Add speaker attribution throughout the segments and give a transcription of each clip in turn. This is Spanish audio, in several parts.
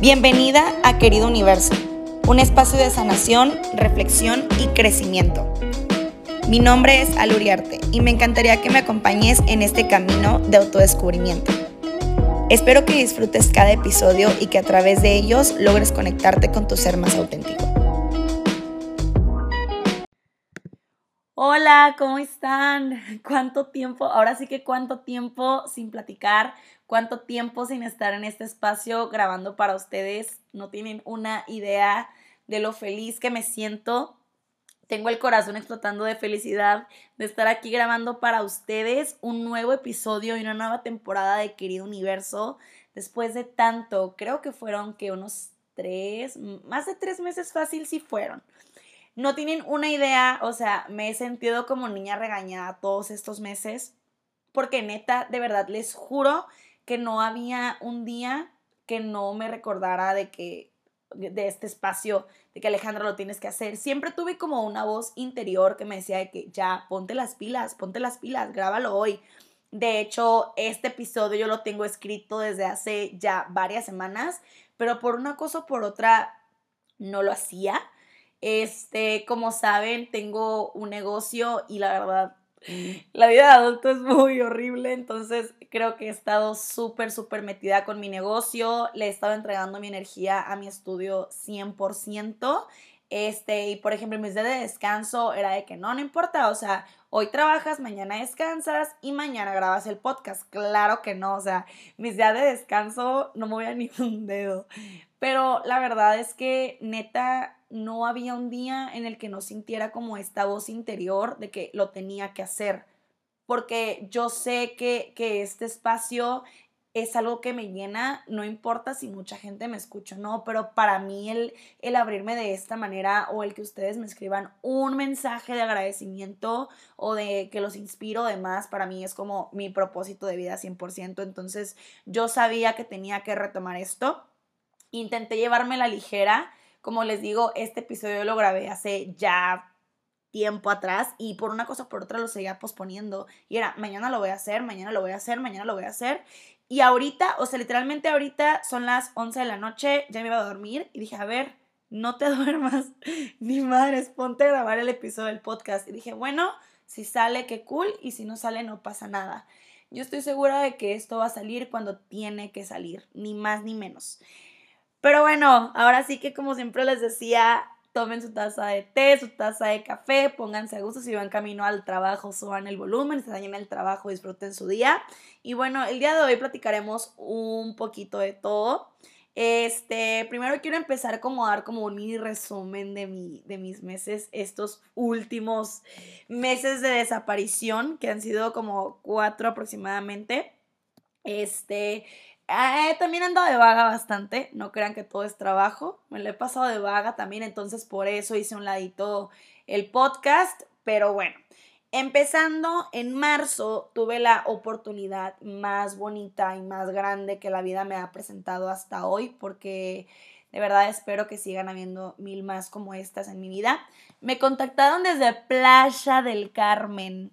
Speaker 1: Bienvenida a Querido Universo, un espacio de sanación, reflexión y crecimiento. Mi nombre es Aluriarte y me encantaría que me acompañes en este camino de autodescubrimiento. Espero que disfrutes cada episodio y que a través de ellos logres conectarte con tu ser más auténtico. Hola, ¿cómo están? ¿Cuánto tiempo? Ahora sí que cuánto tiempo sin platicar, cuánto tiempo sin estar en este espacio grabando para ustedes. No tienen una idea de lo feliz que me siento. Tengo el corazón explotando de felicidad de estar aquí grabando para ustedes un nuevo episodio y una nueva temporada de Querido Universo. Después de tanto, creo que fueron que unos tres, más de tres meses fácil sí fueron. No tienen una idea, o sea, me he sentido como niña regañada todos estos meses, porque neta, de verdad, les juro que no había un día que no me recordara de que de este espacio, de que Alejandra lo tienes que hacer. Siempre tuve como una voz interior que me decía de que ya, ponte las pilas, ponte las pilas, grábalo hoy. De hecho, este episodio yo lo tengo escrito desde hace ya varias semanas, pero por una cosa o por otra no lo hacía. Este, como saben, tengo un negocio y la verdad, la vida de adulto es muy horrible, entonces creo que he estado súper, súper metida con mi negocio, le he estado entregando mi energía a mi estudio 100%. Este, y por ejemplo, mis días de descanso era de que no, no importa, o sea, hoy trabajas, mañana descansas y mañana grabas el podcast. Claro que no, o sea, mis días de descanso no me voy a ni un dedo. Pero la verdad es que neta no había un día en el que no sintiera como esta voz interior de que lo tenía que hacer. Porque yo sé que, que este espacio es algo que me llena, no importa si mucha gente me escucha o no, pero para mí el, el abrirme de esta manera o el que ustedes me escriban un mensaje de agradecimiento o de que los inspiro demás, para mí es como mi propósito de vida 100%. Entonces yo sabía que tenía que retomar esto. Intenté llevarme la ligera. Como les digo, este episodio lo grabé hace ya tiempo atrás y por una cosa o por otra lo seguía posponiendo. Y era, mañana lo voy a hacer, mañana lo voy a hacer, mañana lo voy a hacer. Y ahorita, o sea, literalmente ahorita son las 11 de la noche, ya me iba a dormir y dije, a ver, no te duermas, ni madres, ponte a grabar el episodio del podcast. Y dije, bueno, si sale, qué cool, y si no sale, no pasa nada. Yo estoy segura de que esto va a salir cuando tiene que salir, ni más ni menos. Pero bueno, ahora sí que como siempre les decía, tomen su taza de té, su taza de café, pónganse a gusto si van camino al trabajo, suban el volumen, están en el trabajo, disfruten su día. Y bueno, el día de hoy platicaremos un poquito de todo. Este, primero quiero empezar como a dar como un mini resumen de, mi, de mis meses, estos últimos meses de desaparición, que han sido como cuatro aproximadamente. Este, eh, también he andado de vaga bastante, no crean que todo es trabajo, me lo he pasado de vaga también, entonces por eso hice un ladito el podcast, pero bueno, empezando en marzo tuve la oportunidad más bonita y más grande que la vida me ha presentado hasta hoy, porque de verdad espero que sigan habiendo mil más como estas en mi vida. Me contactaron desde Playa del Carmen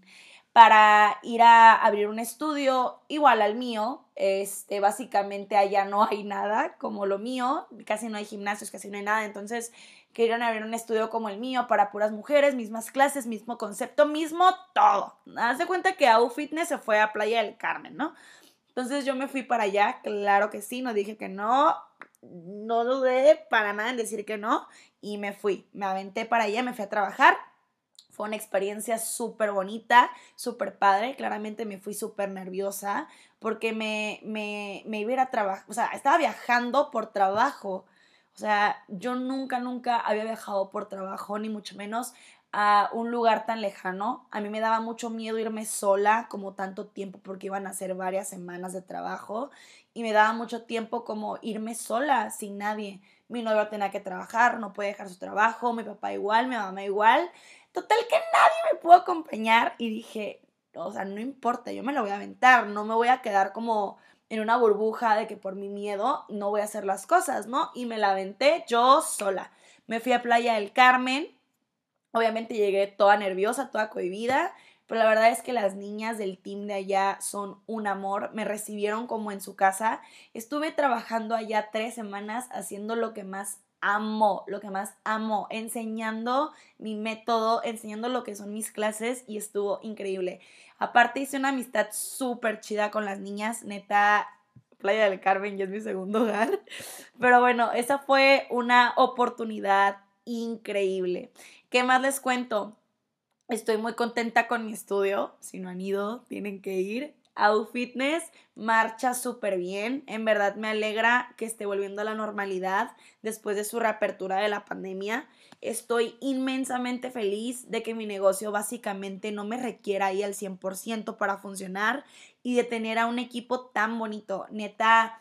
Speaker 1: para ir a abrir un estudio igual al mío. Este, básicamente allá no hay nada como lo mío, casi no hay gimnasios, casi no hay nada, entonces querían abrir un estudio como el mío para puras mujeres, mismas clases, mismo concepto, mismo todo. Haz de cuenta que AU Fitness se fue a Playa del Carmen, ¿no? Entonces yo me fui para allá, claro que sí, no dije que no, no dudé para nada en decir que no y me fui, me aventé para allá, me fui a trabajar fue una experiencia súper bonita, súper padre. Claramente me fui súper nerviosa porque me, me, me iba a a trabajar, o sea, estaba viajando por trabajo. O sea, yo nunca, nunca había viajado por trabajo, ni mucho menos a un lugar tan lejano. A mí me daba mucho miedo irme sola como tanto tiempo porque iban a ser varias semanas de trabajo y me daba mucho tiempo como irme sola, sin nadie. Mi novio tenía que trabajar, no puede dejar su trabajo, mi papá igual, mi mamá igual. Total que nadie me pudo acompañar y dije, o sea, no importa, yo me lo voy a aventar, no me voy a quedar como en una burbuja de que por mi miedo no voy a hacer las cosas, ¿no? Y me la aventé yo sola. Me fui a Playa del Carmen, obviamente llegué toda nerviosa, toda cohibida, pero la verdad es que las niñas del team de allá son un amor, me recibieron como en su casa, estuve trabajando allá tres semanas haciendo lo que más amo, lo que más amo, enseñando mi método, enseñando lo que son mis clases y estuvo increíble. Aparte hice una amistad súper chida con las niñas, neta, Playa del Carmen ya es mi segundo hogar. Pero bueno, esa fue una oportunidad increíble. ¿Qué más les cuento? Estoy muy contenta con mi estudio. Si no han ido, tienen que ir. Fitness marcha súper bien. En verdad me alegra que esté volviendo a la normalidad después de su reapertura de la pandemia. Estoy inmensamente feliz de que mi negocio básicamente no me requiera ahí al 100% para funcionar y de tener a un equipo tan bonito. Neta,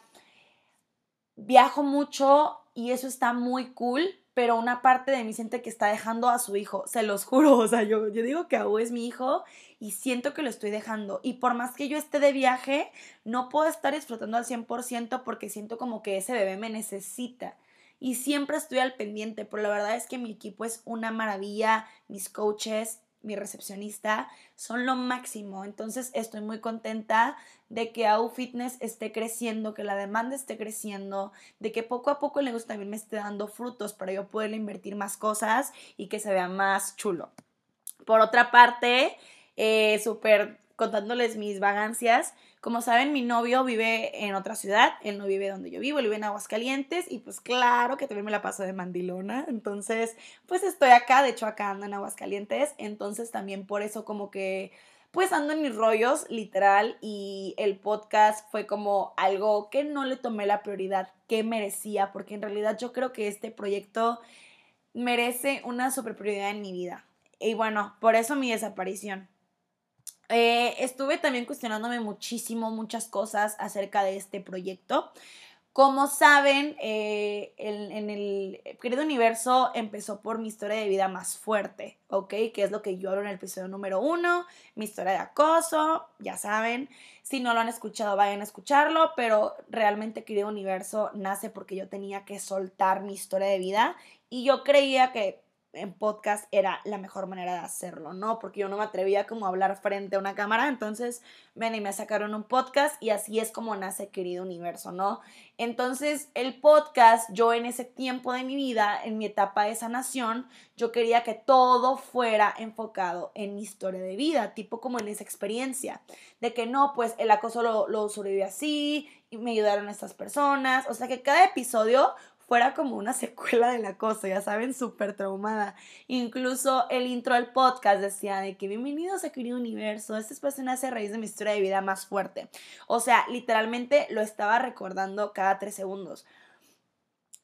Speaker 1: viajo mucho y eso está muy cool, pero una parte de mí siente que está dejando a su hijo, se los juro, o sea, yo, digo que Aú es mi hijo y siento que lo estoy dejando. Y por más que yo esté de viaje, no puedo estar disfrutando al 100% porque siento como que ese bebé me necesita. Y siempre estoy al pendiente, pero la verdad es que mi equipo es una maravilla, mis coaches, mi recepcionista, son lo máximo. Entonces estoy muy contenta de que AU Fitness esté creciendo, que la demanda esté creciendo, de que poco a poco el negocio también me esté dando frutos para yo poder invertir más cosas y que se vea más chulo. Por otra parte, eh, súper contándoles mis vagancias. Como saben, mi novio vive en otra ciudad, él no vive donde yo vivo, él vive en Aguascalientes y pues claro que también me la paso de mandilona, entonces pues estoy acá, de hecho acá ando en Aguascalientes, entonces también por eso como que pues ando en mis rollos literal y el podcast fue como algo que no le tomé la prioridad que merecía, porque en realidad yo creo que este proyecto merece una super prioridad en mi vida. Y bueno, por eso mi desaparición. Eh, estuve también cuestionándome muchísimo, muchas cosas acerca de este proyecto. Como saben, eh, en, el querido universo empezó por mi historia de vida más fuerte, ¿ok? Que es lo que yo hablo en el episodio número uno, mi historia de acoso, ya saben. Si no lo han escuchado, vayan a escucharlo, pero realmente querido universo nace porque yo tenía que soltar mi historia de vida y yo creía que en podcast era la mejor manera de hacerlo, ¿no? Porque yo no me atrevía como a hablar frente a una cámara, entonces me animé a sacar un podcast y así es como nace Querido Universo, ¿no? Entonces el podcast, yo en ese tiempo de mi vida, en mi etapa de sanación, yo quería que todo fuera enfocado en mi historia de vida, tipo como en esa experiencia, de que no, pues el acoso lo, lo sobreviví así, y me ayudaron estas personas, o sea que cada episodio fuera como una secuela de la cosa, ya saben, súper traumada. Incluso el intro del podcast decía de que bienvenidos a Querido Universo, este espacio nace a raíz de mi historia de vida más fuerte. O sea, literalmente lo estaba recordando cada tres segundos.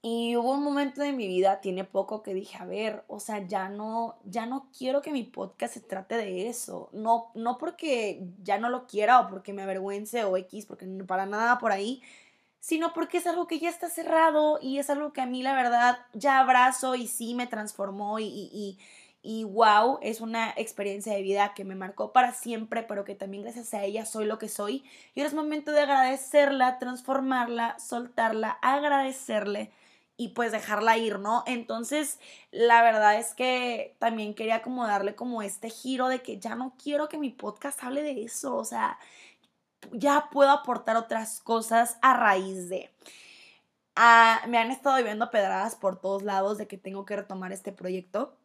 Speaker 1: Y hubo un momento de mi vida, tiene poco, que dije, a ver, o sea, ya no, ya no quiero que mi podcast se trate de eso. No, no porque ya no lo quiera o porque me avergüence o X, porque para nada por ahí, sino porque es algo que ya está cerrado y es algo que a mí la verdad ya abrazo y sí me transformó y, y, y, wow, es una experiencia de vida que me marcó para siempre, pero que también gracias a ella soy lo que soy. Y ahora es momento de agradecerla, transformarla, soltarla, agradecerle y pues dejarla ir, ¿no? Entonces, la verdad es que también quería como darle como este giro de que ya no quiero que mi podcast hable de eso, o sea, ya puedo aportar otras cosas a raíz de. Ah, me han estado viendo pedradas por todos lados de que tengo que retomar este proyecto.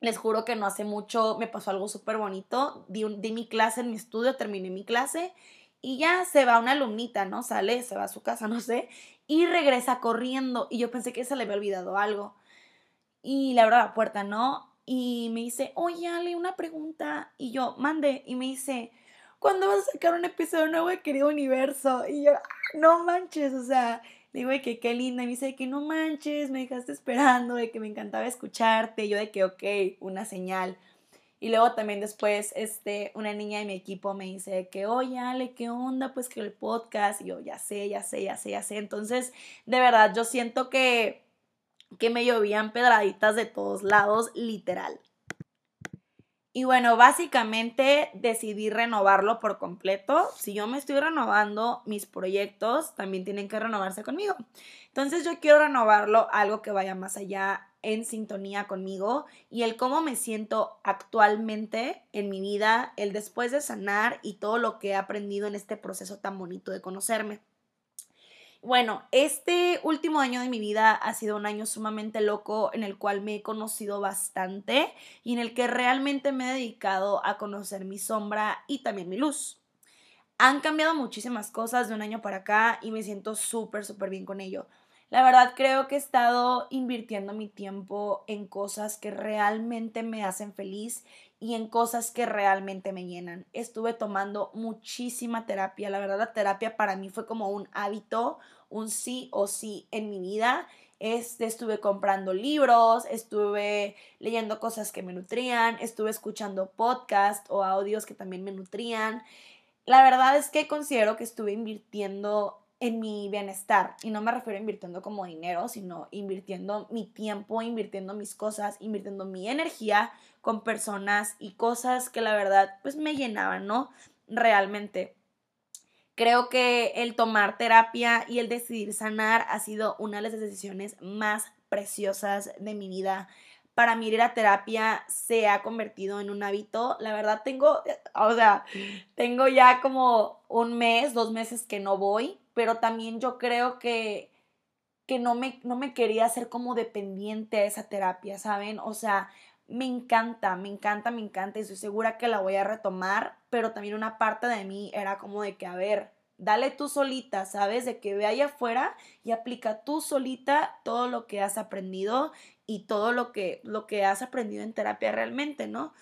Speaker 1: Les juro que no hace mucho me pasó algo súper bonito. Di, di, mi clase en mi estudio, terminé mi clase y ya se va una alumnita, ¿no? Sale, se va a su casa, no sé, y regresa corriendo. Y yo pensé que se le había olvidado algo. Y le abro la puerta, ¿no? Y me dice, oye, Ale, una pregunta. Y yo, mande. Y me dice, ¿cuándo vas a sacar un episodio nuevo de Querido Universo? Y yo, ah, no manches, o sea, digo de que qué linda, y me dice de que no manches, me dejaste esperando, de que me encantaba escucharte, y yo de que ok, una señal. Y luego también después, este, una niña de mi equipo me dice que, oye, Ale, ¿qué onda? Pues que el podcast, y yo, ya sé, ya sé, ya sé, ya sé. Entonces, de verdad, yo siento que, que me llovían pedraditas de todos lados, literal. Y bueno, básicamente decidí renovarlo por completo. Si yo me estoy renovando, mis proyectos también tienen que renovarse conmigo. Entonces yo quiero renovarlo algo que vaya más allá en sintonía conmigo y el cómo me siento actualmente en mi vida, el después de sanar y todo lo que he aprendido en este proceso tan bonito de conocerme. Bueno, este último año de mi vida ha sido un año sumamente loco en el cual me he conocido bastante y en el que realmente me he dedicado a conocer mi sombra y también mi luz. Han cambiado muchísimas cosas de un año para acá y me siento súper, súper bien con ello. La verdad creo que he estado invirtiendo mi tiempo en cosas que realmente me hacen feliz y en cosas que realmente me llenan. Estuve tomando muchísima terapia. La verdad la terapia para mí fue como un hábito, un sí o sí en mi vida. Este, estuve comprando libros, estuve leyendo cosas que me nutrían, estuve escuchando podcasts o audios que también me nutrían. La verdad es que considero que estuve invirtiendo en mi bienestar. Y no me refiero a invirtiendo como dinero, sino invirtiendo mi tiempo, invirtiendo mis cosas, invirtiendo mi energía con personas y cosas que la verdad pues me llenaban, ¿no? Realmente. Creo que el tomar terapia y el decidir sanar ha sido una de las decisiones más preciosas de mi vida. Para mí ir a terapia se ha convertido en un hábito. La verdad tengo, o sea, tengo ya como un mes, dos meses que no voy, pero también yo creo que, que no, me, no me quería hacer como dependiente a esa terapia, ¿saben? O sea, me encanta, me encanta, me encanta y estoy segura que la voy a retomar, pero también una parte de mí era como de que, a ver, dale tú solita, ¿sabes? De que ve allá afuera y aplica tú solita todo lo que has aprendido y todo lo que, lo que has aprendido en terapia realmente, ¿no?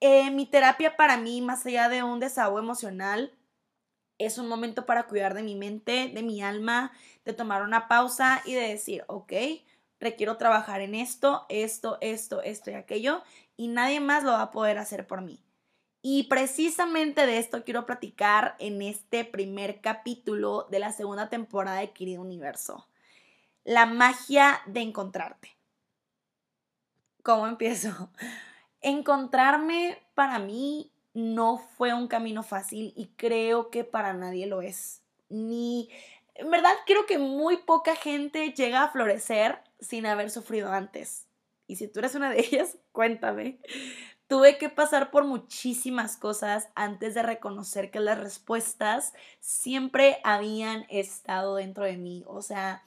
Speaker 1: Eh, mi terapia para mí, más allá de un desahogo emocional, es un momento para cuidar de mi mente, de mi alma, de tomar una pausa y de decir, ok, requiero trabajar en esto, esto, esto, esto y aquello, y nadie más lo va a poder hacer por mí. Y precisamente de esto quiero platicar en este primer capítulo de la segunda temporada de Querido Universo. La magia de encontrarte. ¿Cómo empiezo? Encontrarme para mí no fue un camino fácil y creo que para nadie lo es. Ni, en verdad creo que muy poca gente llega a florecer sin haber sufrido antes. Y si tú eres una de ellas, cuéntame. Tuve que pasar por muchísimas cosas antes de reconocer que las respuestas siempre habían estado dentro de mí. O sea,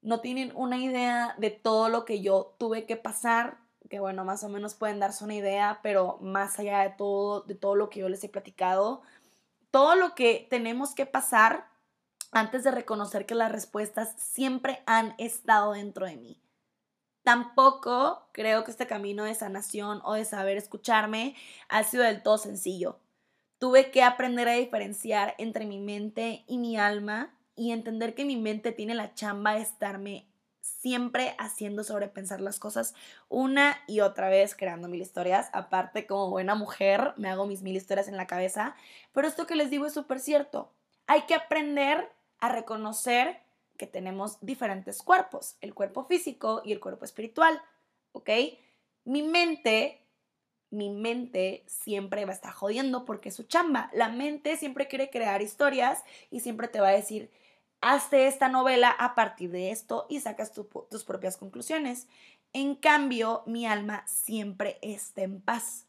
Speaker 1: no tienen una idea de todo lo que yo tuve que pasar que bueno, más o menos pueden darse una idea, pero más allá de todo, de todo lo que yo les he platicado, todo lo que tenemos que pasar antes de reconocer que las respuestas siempre han estado dentro de mí. Tampoco creo que este camino de sanación o de saber escucharme ha sido del todo sencillo. Tuve que aprender a diferenciar entre mi mente y mi alma y entender que mi mente tiene la chamba de estarme siempre haciendo sobrepensar las cosas una y otra vez, creando mil historias. Aparte, como buena mujer, me hago mis mil historias en la cabeza. Pero esto que les digo es súper cierto. Hay que aprender a reconocer que tenemos diferentes cuerpos, el cuerpo físico y el cuerpo espiritual, ¿ok? Mi mente, mi mente siempre va a estar jodiendo porque es su chamba. La mente siempre quiere crear historias y siempre te va a decir, hazte esta novela a partir de esto y sacas tus propias conclusiones. En cambio, mi alma siempre está en paz.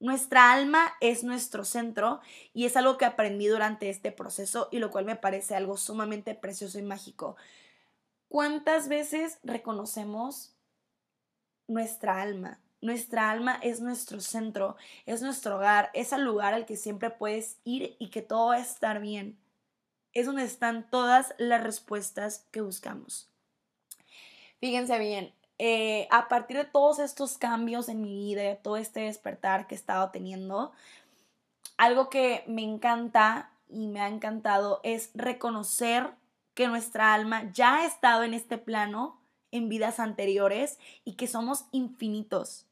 Speaker 1: Nuestra alma es nuestro centro y es algo que aprendí durante este proceso y lo cual me parece algo sumamente precioso y mágico. ¿Cuántas veces reconocemos nuestra alma? Nuestra alma es nuestro centro, es nuestro hogar, es el lugar al que siempre puedes ir y que todo va a estar bien es donde están todas las respuestas que buscamos. Fíjense bien, eh, a partir de todos estos cambios en mi vida, todo este despertar que he estado teniendo, algo que me encanta y me ha encantado es reconocer que nuestra alma ya ha estado en este plano en vidas anteriores y que somos infinitos,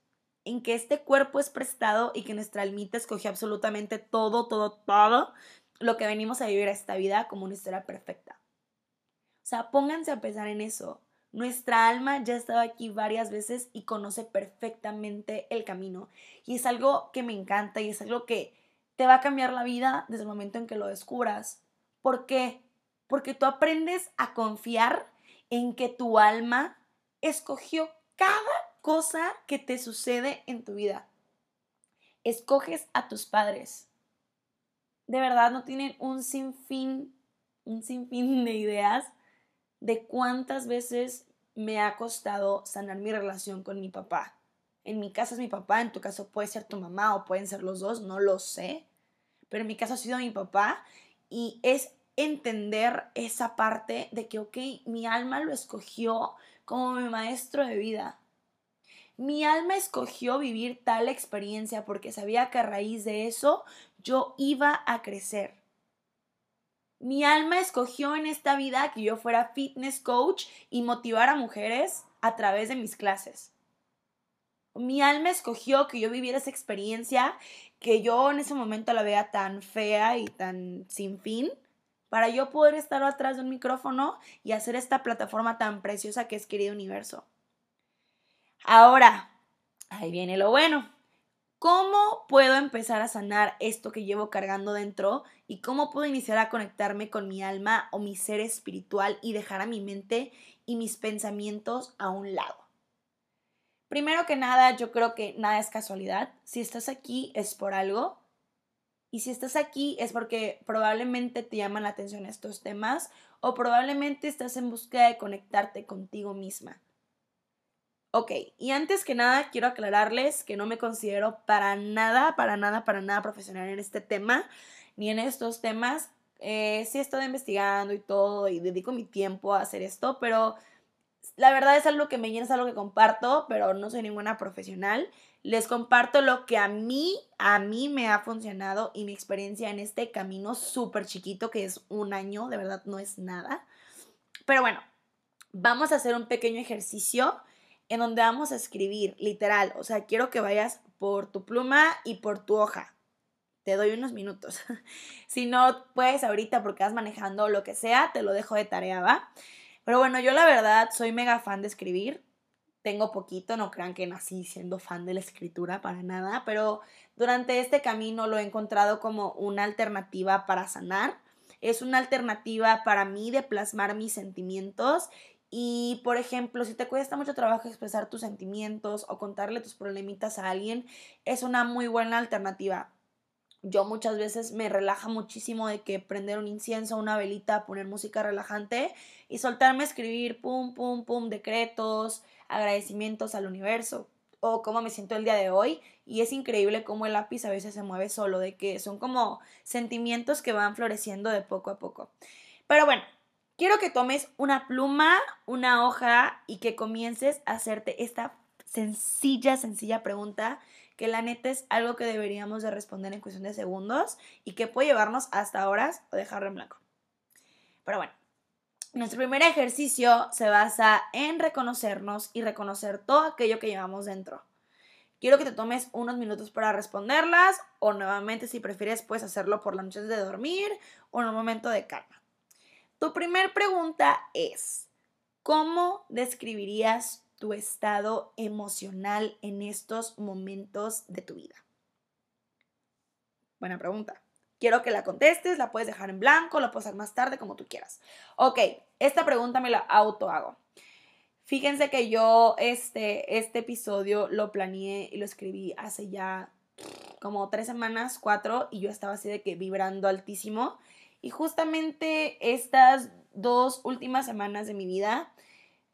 Speaker 1: en que este cuerpo es prestado y que nuestra almita escogió absolutamente todo, todo, todo lo que venimos a vivir a esta vida como una historia perfecta. O sea, pónganse a pensar en eso. Nuestra alma ya ha estado aquí varias veces y conoce perfectamente el camino. Y es algo que me encanta y es algo que te va a cambiar la vida desde el momento en que lo descubras. ¿Por qué? Porque tú aprendes a confiar en que tu alma escogió cada cosa que te sucede en tu vida. Escoges a tus padres. De verdad no tienen un sinfín, un sinfín de ideas de cuántas veces me ha costado sanar mi relación con mi papá. En mi caso es mi papá, en tu caso puede ser tu mamá o pueden ser los dos, no lo sé. Pero en mi caso ha sido mi papá y es entender esa parte de que, ok, mi alma lo escogió como mi maestro de vida. Mi alma escogió vivir tal experiencia porque sabía que a raíz de eso yo iba a crecer. Mi alma escogió en esta vida que yo fuera fitness coach y motivar a mujeres a través de mis clases. Mi alma escogió que yo viviera esa experiencia que yo en ese momento la vea tan fea y tan sin fin, para yo poder estar atrás de un micrófono y hacer esta plataforma tan preciosa que es Querido Universo. Ahora, ahí viene lo bueno. ¿Cómo puedo empezar a sanar esto que llevo cargando dentro? ¿Y cómo puedo iniciar a conectarme con mi alma o mi ser espiritual y dejar a mi mente y mis pensamientos a un lado? Primero que nada, yo creo que nada es casualidad. Si estás aquí es por algo. Y si estás aquí es porque probablemente te llaman la atención estos temas o probablemente estás en búsqueda de conectarte contigo misma. Ok, y antes que nada quiero aclararles que no me considero para nada, para nada, para nada profesional en este tema, ni en estos temas. Eh, sí he estado investigando y todo y dedico mi tiempo a hacer esto, pero la verdad es algo que me llena, es algo que comparto, pero no soy ninguna profesional. Les comparto lo que a mí, a mí me ha funcionado y mi experiencia en este camino súper chiquito que es un año, de verdad no es nada. Pero bueno, vamos a hacer un pequeño ejercicio en donde vamos a escribir, literal, o sea, quiero que vayas por tu pluma y por tu hoja. Te doy unos minutos. si no puedes ahorita porque vas manejando lo que sea, te lo dejo de tarea, ¿va? Pero bueno, yo la verdad soy mega fan de escribir. Tengo poquito, no crean que nací siendo fan de la escritura para nada, pero durante este camino lo he encontrado como una alternativa para sanar. Es una alternativa para mí de plasmar mis sentimientos y, por ejemplo, si te cuesta mucho trabajo expresar tus sentimientos o contarle tus problemitas a alguien, es una muy buena alternativa. Yo muchas veces me relaja muchísimo de que prender un incienso, una velita, poner música relajante y soltarme a escribir pum, pum, pum, decretos, agradecimientos al universo o cómo me siento el día de hoy. Y es increíble cómo el lápiz a veces se mueve solo, de que son como sentimientos que van floreciendo de poco a poco. Pero bueno, quiero que tomes una pluma, una hoja y que comiences a hacerte esta sencilla, sencilla pregunta que la neta es algo que deberíamos de responder en cuestión de segundos y que puede llevarnos hasta horas o dejarlo en blanco. Pero bueno, nuestro primer ejercicio se basa en reconocernos y reconocer todo aquello que llevamos dentro. Quiero que te tomes unos minutos para responderlas o nuevamente si prefieres puedes hacerlo por la noche de dormir o en un momento de calma. Tu primer pregunta es, ¿cómo describirías tu estado emocional en estos momentos de tu vida? Buena pregunta. Quiero que la contestes, la puedes dejar en blanco, la puedes hacer más tarde, como tú quieras. Ok, esta pregunta me la auto hago. Fíjense que yo este, este episodio lo planeé y lo escribí hace ya como tres semanas, cuatro, y yo estaba así de que vibrando altísimo. Y justamente estas dos últimas semanas de mi vida,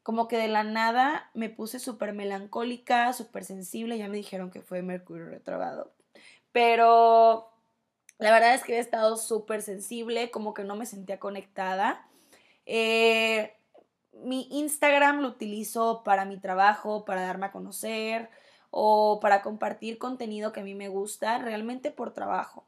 Speaker 1: como que de la nada me puse súper melancólica, súper sensible, ya me dijeron que fue Mercurio retrogrado. Pero la verdad es que he estado súper sensible, como que no me sentía conectada. Eh, mi Instagram lo utilizo para mi trabajo, para darme a conocer o para compartir contenido que a mí me gusta, realmente por trabajo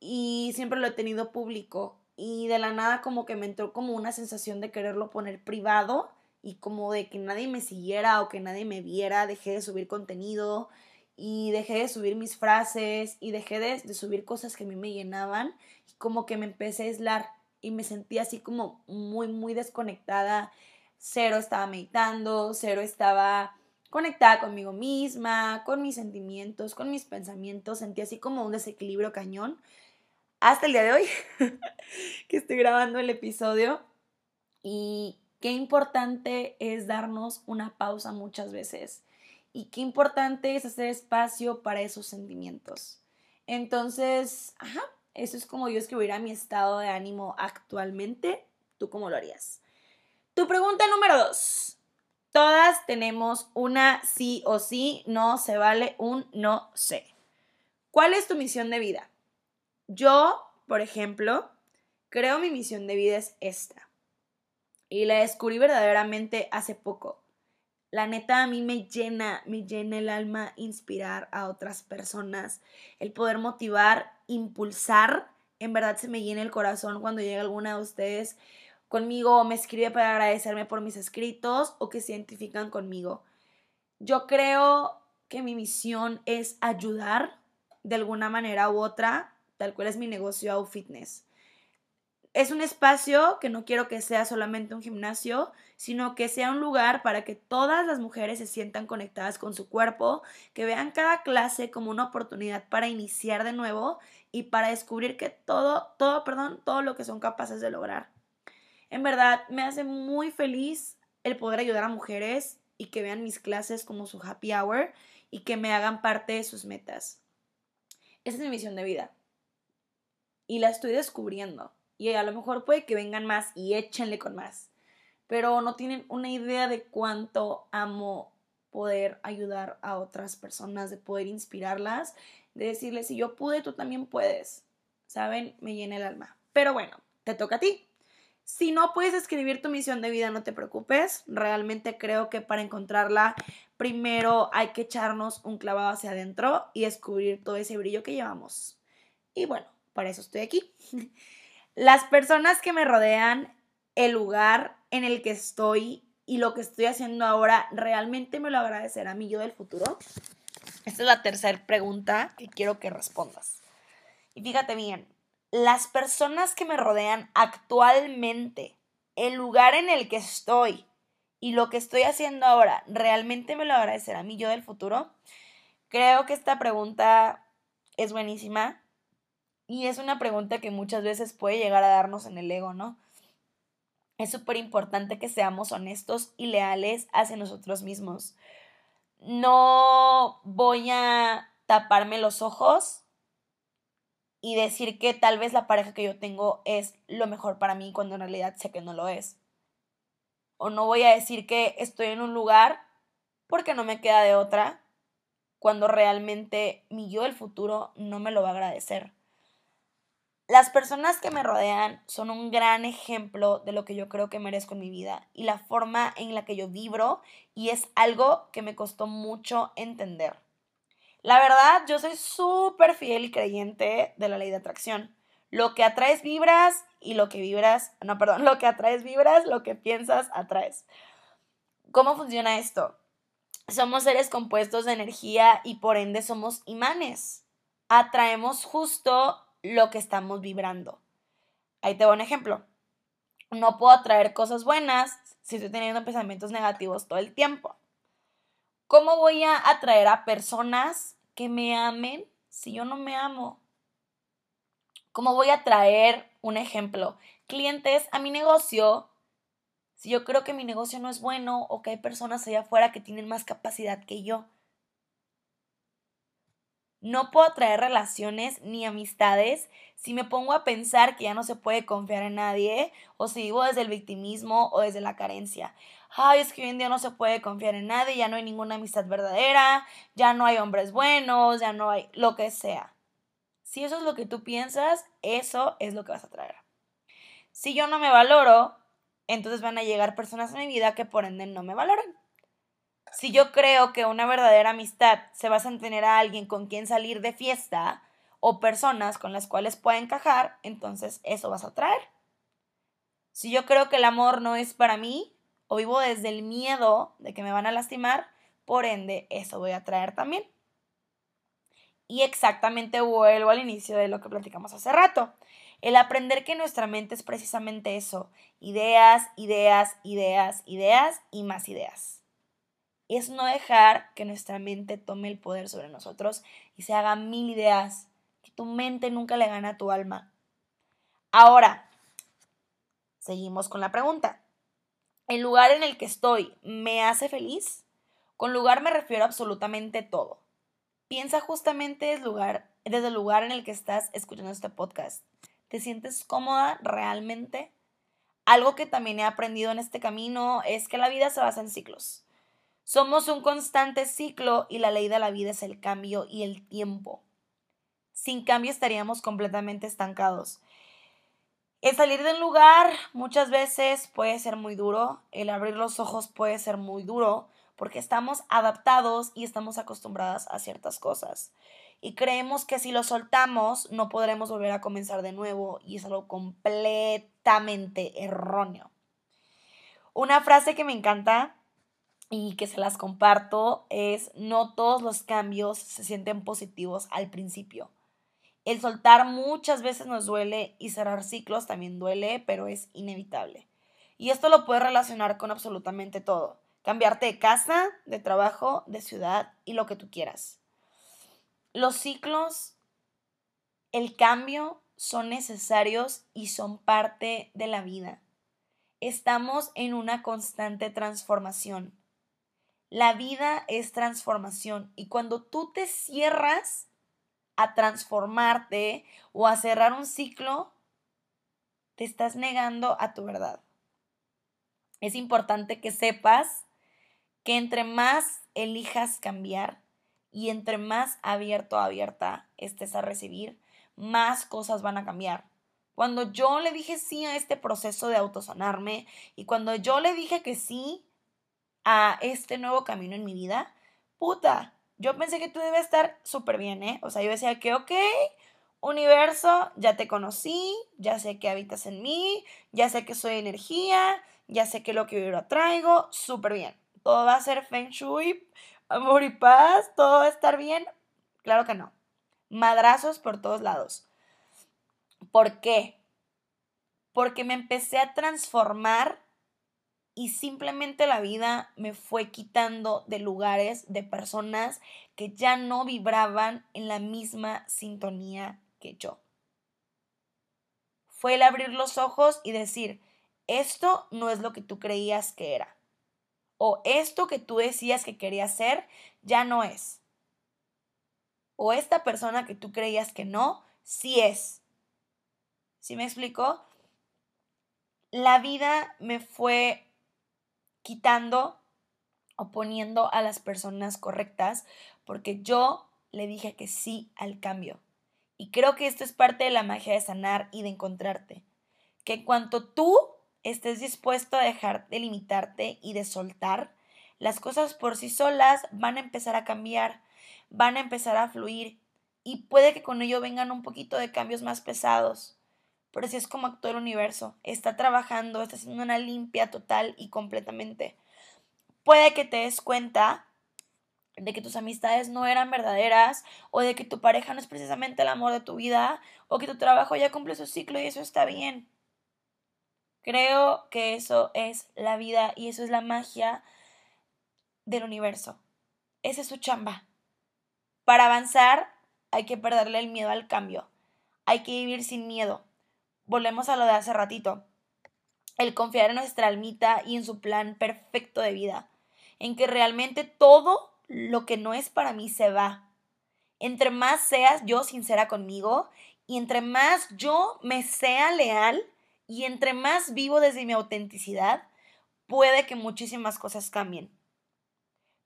Speaker 1: y siempre lo he tenido público y de la nada como que me entró como una sensación de quererlo poner privado y como de que nadie me siguiera o que nadie me viera, dejé de subir contenido y dejé de subir mis frases y dejé de, de subir cosas que a mí me llenaban como que me empecé a aislar y me sentí así como muy muy desconectada cero estaba meditando, cero estaba conectada conmigo misma, con mis sentimientos, con mis pensamientos, sentí así como un desequilibrio cañón. Hasta el día de hoy, que estoy grabando el episodio. Y qué importante es darnos una pausa muchas veces. Y qué importante es hacer espacio para esos sentimientos. Entonces, eso es como yo escribiría mi estado de ánimo actualmente. ¿Tú cómo lo harías? Tu pregunta número dos. Todas tenemos una sí o sí, no se vale un no sé. ¿Cuál es tu misión de vida? Yo, por ejemplo, creo mi misión de vida es esta. Y la descubrí verdaderamente hace poco. La neta a mí me llena, me llena el alma inspirar a otras personas, el poder motivar, impulsar. En verdad se me llena el corazón cuando llega alguna de ustedes conmigo o me escribe para agradecerme por mis escritos o que se identifican conmigo. Yo creo que mi misión es ayudar de alguna manera u otra, tal cual es mi negocio Au Fitness. Es un espacio que no quiero que sea solamente un gimnasio, sino que sea un lugar para que todas las mujeres se sientan conectadas con su cuerpo, que vean cada clase como una oportunidad para iniciar de nuevo y para descubrir que todo, todo, perdón, todo lo que son capaces de lograr. En verdad, me hace muy feliz el poder ayudar a mujeres y que vean mis clases como su happy hour y que me hagan parte de sus metas. Esa es mi misión de vida. Y la estoy descubriendo. Y a lo mejor puede que vengan más y échenle con más. Pero no tienen una idea de cuánto amo poder ayudar a otras personas, de poder inspirarlas, de decirles, si yo pude, tú también puedes. ¿Saben? Me llena el alma. Pero bueno, te toca a ti. Si no puedes escribir tu misión de vida, no te preocupes. Realmente creo que para encontrarla, primero hay que echarnos un clavado hacia adentro y descubrir todo ese brillo que llevamos. Y bueno, para eso estoy aquí. Las personas que me rodean, el lugar en el que estoy y lo que estoy haciendo ahora, ¿realmente me lo agradecerá mi yo del futuro? Esta es la tercera pregunta que quiero que respondas. Y fíjate bien, las personas que me rodean actualmente, el lugar en el que estoy y lo que estoy haciendo ahora, ¿realmente me lo agradecerá mí yo del futuro? Creo que esta pregunta es buenísima y es una pregunta que muchas veces puede llegar a darnos en el ego, ¿no? Es súper importante que seamos honestos y leales hacia nosotros mismos. No voy a taparme los ojos y decir que tal vez la pareja que yo tengo es lo mejor para mí cuando en realidad sé que no lo es. O no voy a decir que estoy en un lugar porque no me queda de otra cuando realmente mi yo del futuro no me lo va a agradecer. Las personas que me rodean son un gran ejemplo de lo que yo creo que merezco en mi vida y la forma en la que yo vibro y es algo que me costó mucho entender. La verdad, yo soy súper fiel y creyente de la ley de atracción. Lo que atraes vibras y lo que vibras, no, perdón, lo que atraes vibras, lo que piensas atraes. ¿Cómo funciona esto? Somos seres compuestos de energía y por ende somos imanes. Atraemos justo lo que estamos vibrando. Ahí te doy un ejemplo. No puedo atraer cosas buenas si estoy teniendo pensamientos negativos todo el tiempo. ¿Cómo voy a atraer a personas que me amen si yo no me amo? ¿Cómo voy a traer un ejemplo? Clientes a mi negocio si yo creo que mi negocio no es bueno o que hay personas allá afuera que tienen más capacidad que yo. No puedo traer relaciones ni amistades si me pongo a pensar que ya no se puede confiar en nadie o si vivo desde el victimismo o desde la carencia ay, es que hoy en día no se puede confiar en nadie, ya no hay ninguna amistad verdadera, ya no hay hombres buenos, ya no hay lo que sea. Si eso es lo que tú piensas, eso es lo que vas a traer. Si yo no me valoro, entonces van a llegar personas a mi vida que por ende no me valoran. Si yo creo que una verdadera amistad se basa en tener a alguien con quien salir de fiesta o personas con las cuales pueda encajar, entonces eso vas a traer. Si yo creo que el amor no es para mí, o vivo desde el miedo de que me van a lastimar, por ende eso voy a traer también. Y exactamente vuelvo al inicio de lo que platicamos hace rato. El aprender que nuestra mente es precisamente eso, ideas, ideas, ideas, ideas y más ideas. Es no dejar que nuestra mente tome el poder sobre nosotros y se haga mil ideas, que tu mente nunca le gana a tu alma. Ahora, seguimos con la pregunta. ¿El lugar en el que estoy me hace feliz? Con lugar me refiero a absolutamente todo. Piensa justamente el lugar, desde el lugar en el que estás escuchando este podcast. ¿Te sientes cómoda realmente? Algo que también he aprendido en este camino es que la vida se basa en ciclos. Somos un constante ciclo y la ley de la vida es el cambio y el tiempo. Sin cambio estaríamos completamente estancados. El salir de un lugar muchas veces puede ser muy duro, el abrir los ojos puede ser muy duro, porque estamos adaptados y estamos acostumbradas a ciertas cosas. Y creemos que si lo soltamos no podremos volver a comenzar de nuevo y es algo completamente erróneo. Una frase que me encanta y que se las comparto es no todos los cambios se sienten positivos al principio. El soltar muchas veces nos duele y cerrar ciclos también duele, pero es inevitable. Y esto lo puedes relacionar con absolutamente todo. Cambiarte de casa, de trabajo, de ciudad y lo que tú quieras. Los ciclos, el cambio son necesarios y son parte de la vida. Estamos en una constante transformación. La vida es transformación y cuando tú te cierras a transformarte o a cerrar un ciclo, te estás negando a tu verdad. Es importante que sepas que entre más elijas cambiar y entre más abierto abierta estés a recibir, más cosas van a cambiar. Cuando yo le dije sí a este proceso de autosanarme y cuando yo le dije que sí a este nuevo camino en mi vida, puta, yo pensé que tú debes estar súper bien, ¿eh? O sea, yo decía que, ok, universo, ya te conocí, ya sé que habitas en mí, ya sé que soy energía, ya sé que lo que yo atraigo, súper bien. Todo va a ser feng shui, amor y paz, todo va a estar bien. Claro que no. Madrazos por todos lados. ¿Por qué? Porque me empecé a transformar y simplemente la vida me fue quitando de lugares, de personas que ya no vibraban en la misma sintonía que yo. Fue el abrir los ojos y decir, esto no es lo que tú creías que era. O esto que tú decías que querías ser, ya no es. O esta persona que tú creías que no, sí es. ¿Sí me explico? La vida me fue quitando o poniendo a las personas correctas porque yo le dije que sí al cambio. Y creo que esto es parte de la magia de sanar y de encontrarte. Que cuanto tú estés dispuesto a dejar de limitarte y de soltar, las cosas por sí solas van a empezar a cambiar, van a empezar a fluir y puede que con ello vengan un poquito de cambios más pesados pero así es como actúa el universo. Está trabajando, está haciendo una limpia total y completamente. Puede que te des cuenta de que tus amistades no eran verdaderas o de que tu pareja no es precisamente el amor de tu vida o que tu trabajo ya cumple su ciclo y eso está bien. Creo que eso es la vida y eso es la magia del universo. Esa es su chamba. Para avanzar hay que perderle el miedo al cambio. Hay que vivir sin miedo volvemos a lo de hace ratito. El confiar en nuestra almita y en su plan perfecto de vida. En que realmente todo lo que no es para mí se va. Entre más seas yo sincera conmigo y entre más yo me sea leal y entre más vivo desde mi autenticidad, puede que muchísimas cosas cambien.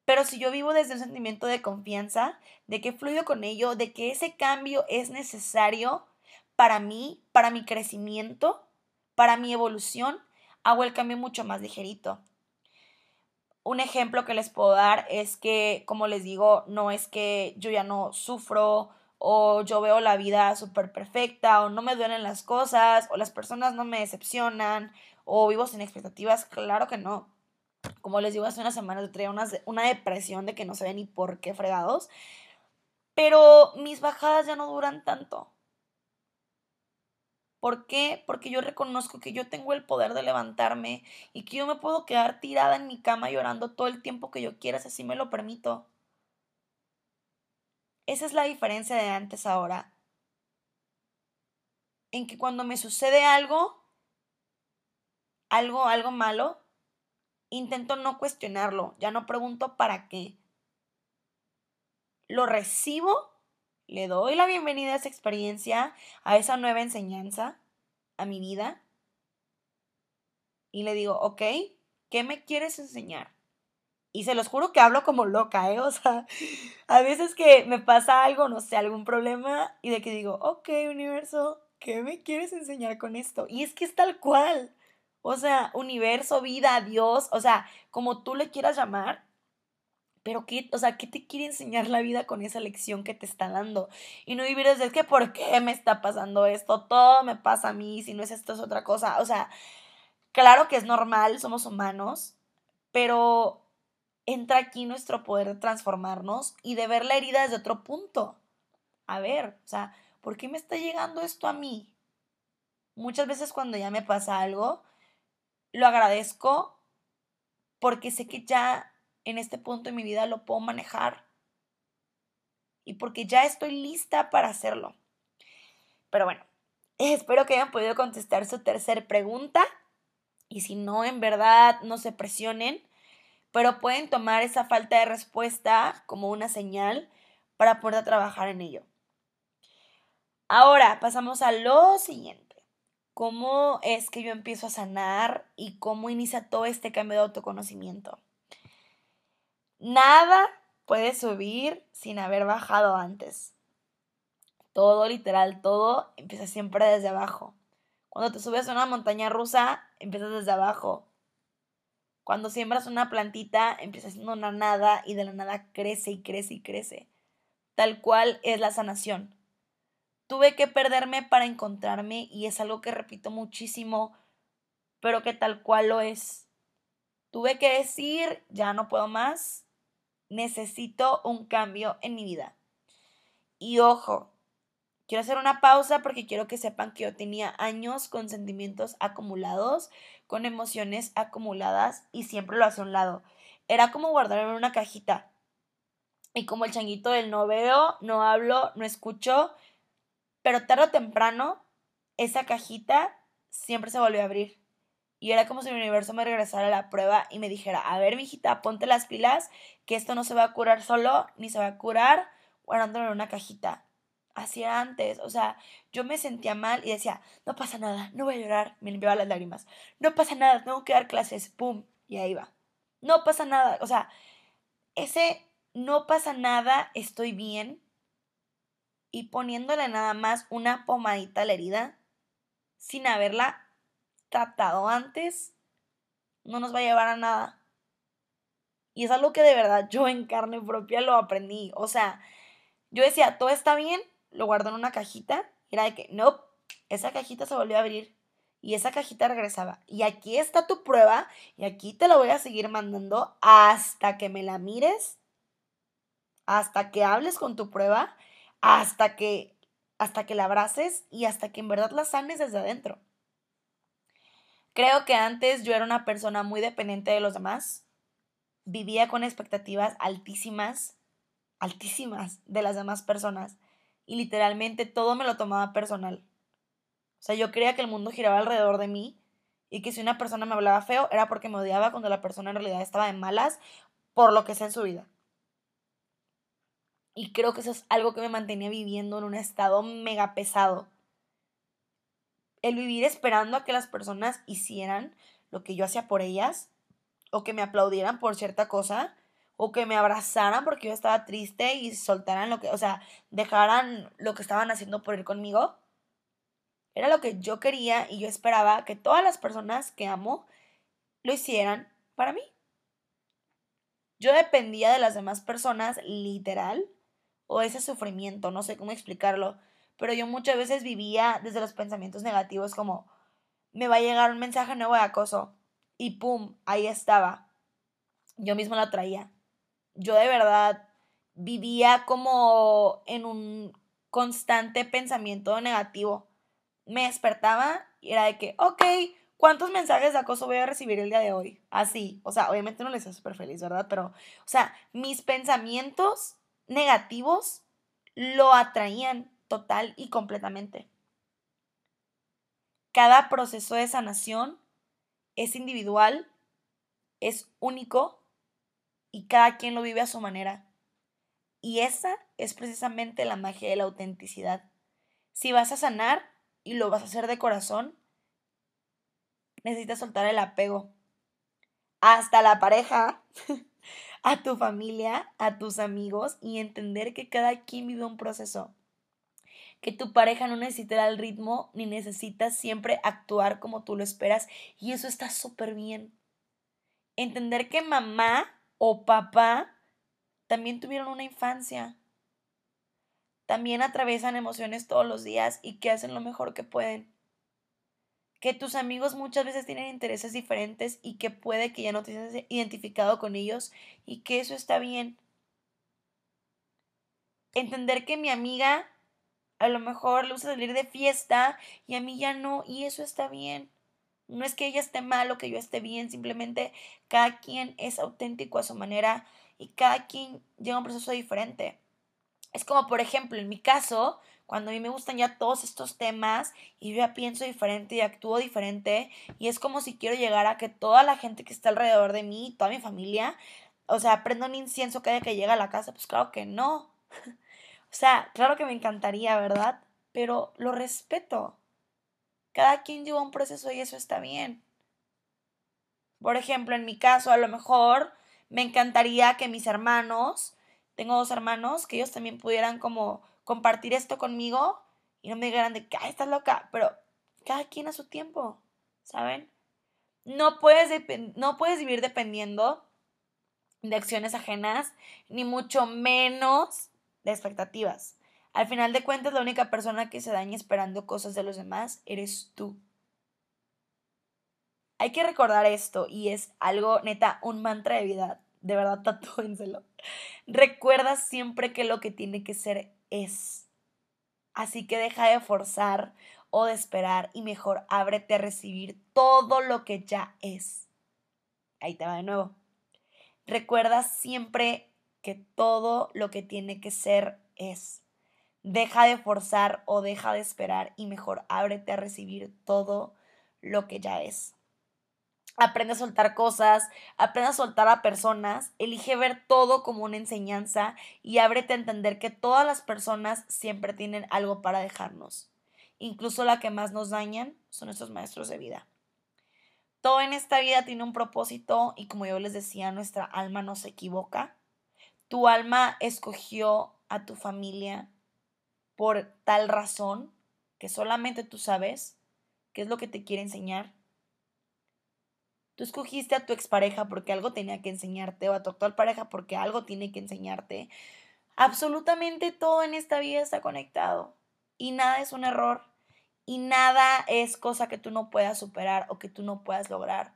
Speaker 1: Pero si yo vivo desde un sentimiento de confianza, de que fluyo con ello, de que ese cambio es necesario, para mí, para mi crecimiento, para mi evolución, hago el cambio mucho más ligerito. Un ejemplo que les puedo dar es que, como les digo, no es que yo ya no sufro o yo veo la vida súper perfecta o no me duelen las cosas o las personas no me decepcionan o vivo sin expectativas. Claro que no. Como les digo, hace unas semanas yo traía una, una depresión de que no sé ni por qué fregados. Pero mis bajadas ya no duran tanto ¿Por qué? Porque yo reconozco que yo tengo el poder de levantarme y que yo me puedo quedar tirada en mi cama llorando todo el tiempo que yo quiera, si así me lo permito. Esa es la diferencia de antes ahora. En que cuando me sucede algo, algo, algo malo, intento no cuestionarlo, ya no pregunto para qué. Lo recibo, le doy la bienvenida a esa experiencia, a esa nueva enseñanza, a mi vida, y le digo, ok, ¿qué me quieres enseñar? Y se los juro que hablo como loca, ¿eh? O sea, a veces que me pasa algo, no sé, algún problema, y de que digo, ok, universo, ¿qué me quieres enseñar con esto? Y es que es tal cual. O sea, universo, vida, Dios, o sea, como tú le quieras llamar, pero qué, o sea, ¿qué te quiere enseñar la vida con esa lección que te está dando? Y no vivir desde, es que ¿por qué me está pasando esto? Todo me pasa a mí, si no es esto es otra cosa. O sea, claro que es normal, somos humanos, pero entra aquí nuestro poder de transformarnos y de ver la herida desde otro punto. A ver, o sea, ¿por qué me está llegando esto a mí? Muchas veces cuando ya me pasa algo, lo agradezco porque sé que ya en este punto de mi vida lo puedo manejar y porque ya estoy lista para hacerlo. Pero bueno, espero que hayan podido contestar su tercera pregunta y si no, en verdad, no se presionen, pero pueden tomar esa falta de respuesta como una señal para poder trabajar en ello. Ahora pasamos a lo siguiente cómo es que yo empiezo a sanar y cómo inicia todo este cambio de autoconocimiento. Nada puede subir sin haber bajado antes. Todo, literal, todo empieza siempre desde abajo. Cuando te subes a una montaña rusa, empiezas desde abajo. Cuando siembras una plantita, empieza siendo una nada y de la nada crece y crece y crece. Tal cual es la sanación. Tuve que perderme para encontrarme y es algo que repito muchísimo, pero que tal cual lo es. Tuve que decir, ya no puedo más, necesito un cambio en mi vida. Y ojo, quiero hacer una pausa porque quiero que sepan que yo tenía años con sentimientos acumulados, con emociones acumuladas y siempre lo hacía a un lado. Era como guardarme en una cajita. Y como el changuito del no veo, no hablo, no escucho, pero tarde o temprano, esa cajita siempre se volvió a abrir. Y era como si el universo me regresara a la prueba y me dijera, a ver, mijita, ponte las pilas, que esto no se va a curar solo, ni se va a curar guardándolo en una cajita. Así era antes, o sea, yo me sentía mal y decía, no pasa nada, no voy a llorar, me limpiaba las lágrimas, no pasa nada, tengo que dar clases, pum, y ahí va. No pasa nada, o sea, ese no pasa nada, estoy bien, y poniéndole nada más una pomadita a la herida, sin haberla tratado antes, no nos va a llevar a nada. Y es algo que de verdad yo en carne propia lo aprendí. O sea, yo decía, todo está bien, lo guardo en una cajita. Y era de que, no, esa cajita se volvió a abrir. Y esa cajita regresaba. Y aquí está tu prueba. Y aquí te la voy a seguir mandando hasta que me la mires. Hasta que hables con tu prueba hasta que, hasta que la abraces y hasta que en verdad la sanes desde adentro. Creo que antes yo era una persona muy dependiente de los demás, vivía con expectativas altísimas, altísimas de las demás personas y literalmente todo me lo tomaba personal. O sea, yo creía que el mundo giraba alrededor de mí y que si una persona me hablaba feo era porque me odiaba cuando la persona en realidad estaba de malas por lo que sea en su vida. Y creo que eso es algo que me mantenía viviendo en un estado mega pesado. El vivir esperando a que las personas hicieran lo que yo hacía por ellas, o que me aplaudieran por cierta cosa, o que me abrazaran porque yo estaba triste y soltaran lo que, o sea, dejaran lo que estaban haciendo por ir conmigo. Era lo que yo quería y yo esperaba que todas las personas que amo lo hicieran para mí. Yo dependía de las demás personas, literal, o ese sufrimiento, no sé cómo explicarlo, pero yo muchas veces vivía desde los pensamientos negativos como me va a llegar un mensaje nuevo de acoso y pum, ahí estaba. Yo mismo la traía. Yo de verdad vivía como en un constante pensamiento negativo. me despertaba y era de que, ok, ¿cuántos mensajes de acoso voy a recibir el día de hoy? Así, o sea, obviamente no les hace súper feliz, ¿verdad? Pero, o sea, mis pensamientos negativos lo atraían total y completamente. Cada proceso de sanación es individual, es único y cada quien lo vive a su manera. Y esa es precisamente la magia de la autenticidad. Si vas a sanar y lo vas a hacer de corazón, necesitas soltar el apego. Hasta la pareja, a tu familia, a tus amigos y entender que cada quien vive un proceso. Que tu pareja no necesita el ritmo ni necesita siempre actuar como tú lo esperas y eso está súper bien. Entender que mamá o papá también tuvieron una infancia. También atraviesan emociones todos los días y que hacen lo mejor que pueden. Que tus amigos muchas veces tienen intereses diferentes y que puede que ya no te hayas identificado con ellos y que eso está bien. Entender que mi amiga a lo mejor le gusta salir de fiesta y a mí ya no y eso está bien. No es que ella esté mal o que yo esté bien, simplemente cada quien es auténtico a su manera y cada quien lleva un proceso diferente. Es como, por ejemplo, en mi caso, cuando a mí me gustan ya todos estos temas y yo ya pienso diferente y actúo diferente y es como si quiero llegar a que toda la gente que está alrededor de mí, toda mi familia, o sea, prenda un incienso cada que llega a la casa, pues claro que no. o sea, claro que me encantaría, ¿verdad? Pero lo respeto. Cada quien lleva un proceso y eso está bien. Por ejemplo, en mi caso, a lo mejor me encantaría que mis hermanos, tengo dos hermanos, que ellos también pudieran como compartir esto conmigo y no me digan de que, ay, estás loca, pero cada quien a su tiempo, ¿saben? No puedes, no puedes vivir dependiendo de acciones ajenas, ni mucho menos de expectativas. Al final de cuentas, la única persona que se daña esperando cosas de los demás eres tú. Hay que recordar esto y es algo neta, un mantra de vida. De verdad, tatúenselo. Recuerda siempre que lo que tiene que ser es. Así que deja de forzar o de esperar y mejor ábrete a recibir todo lo que ya es. Ahí te va de nuevo. Recuerda siempre que todo lo que tiene que ser es. Deja de forzar o deja de esperar y mejor ábrete a recibir todo lo que ya es aprende a soltar cosas, aprende a soltar a personas, elige ver todo como una enseñanza y ábrete a entender que todas las personas siempre tienen algo para dejarnos. Incluso la que más nos dañan son nuestros maestros de vida. Todo en esta vida tiene un propósito y como yo les decía, nuestra alma no se equivoca. Tu alma escogió a tu familia por tal razón que solamente tú sabes qué es lo que te quiere enseñar Tú escogiste a tu expareja porque algo tenía que enseñarte o a tu actual pareja porque algo tiene que enseñarte. Absolutamente todo en esta vida está conectado y nada es un error y nada es cosa que tú no puedas superar o que tú no puedas lograr.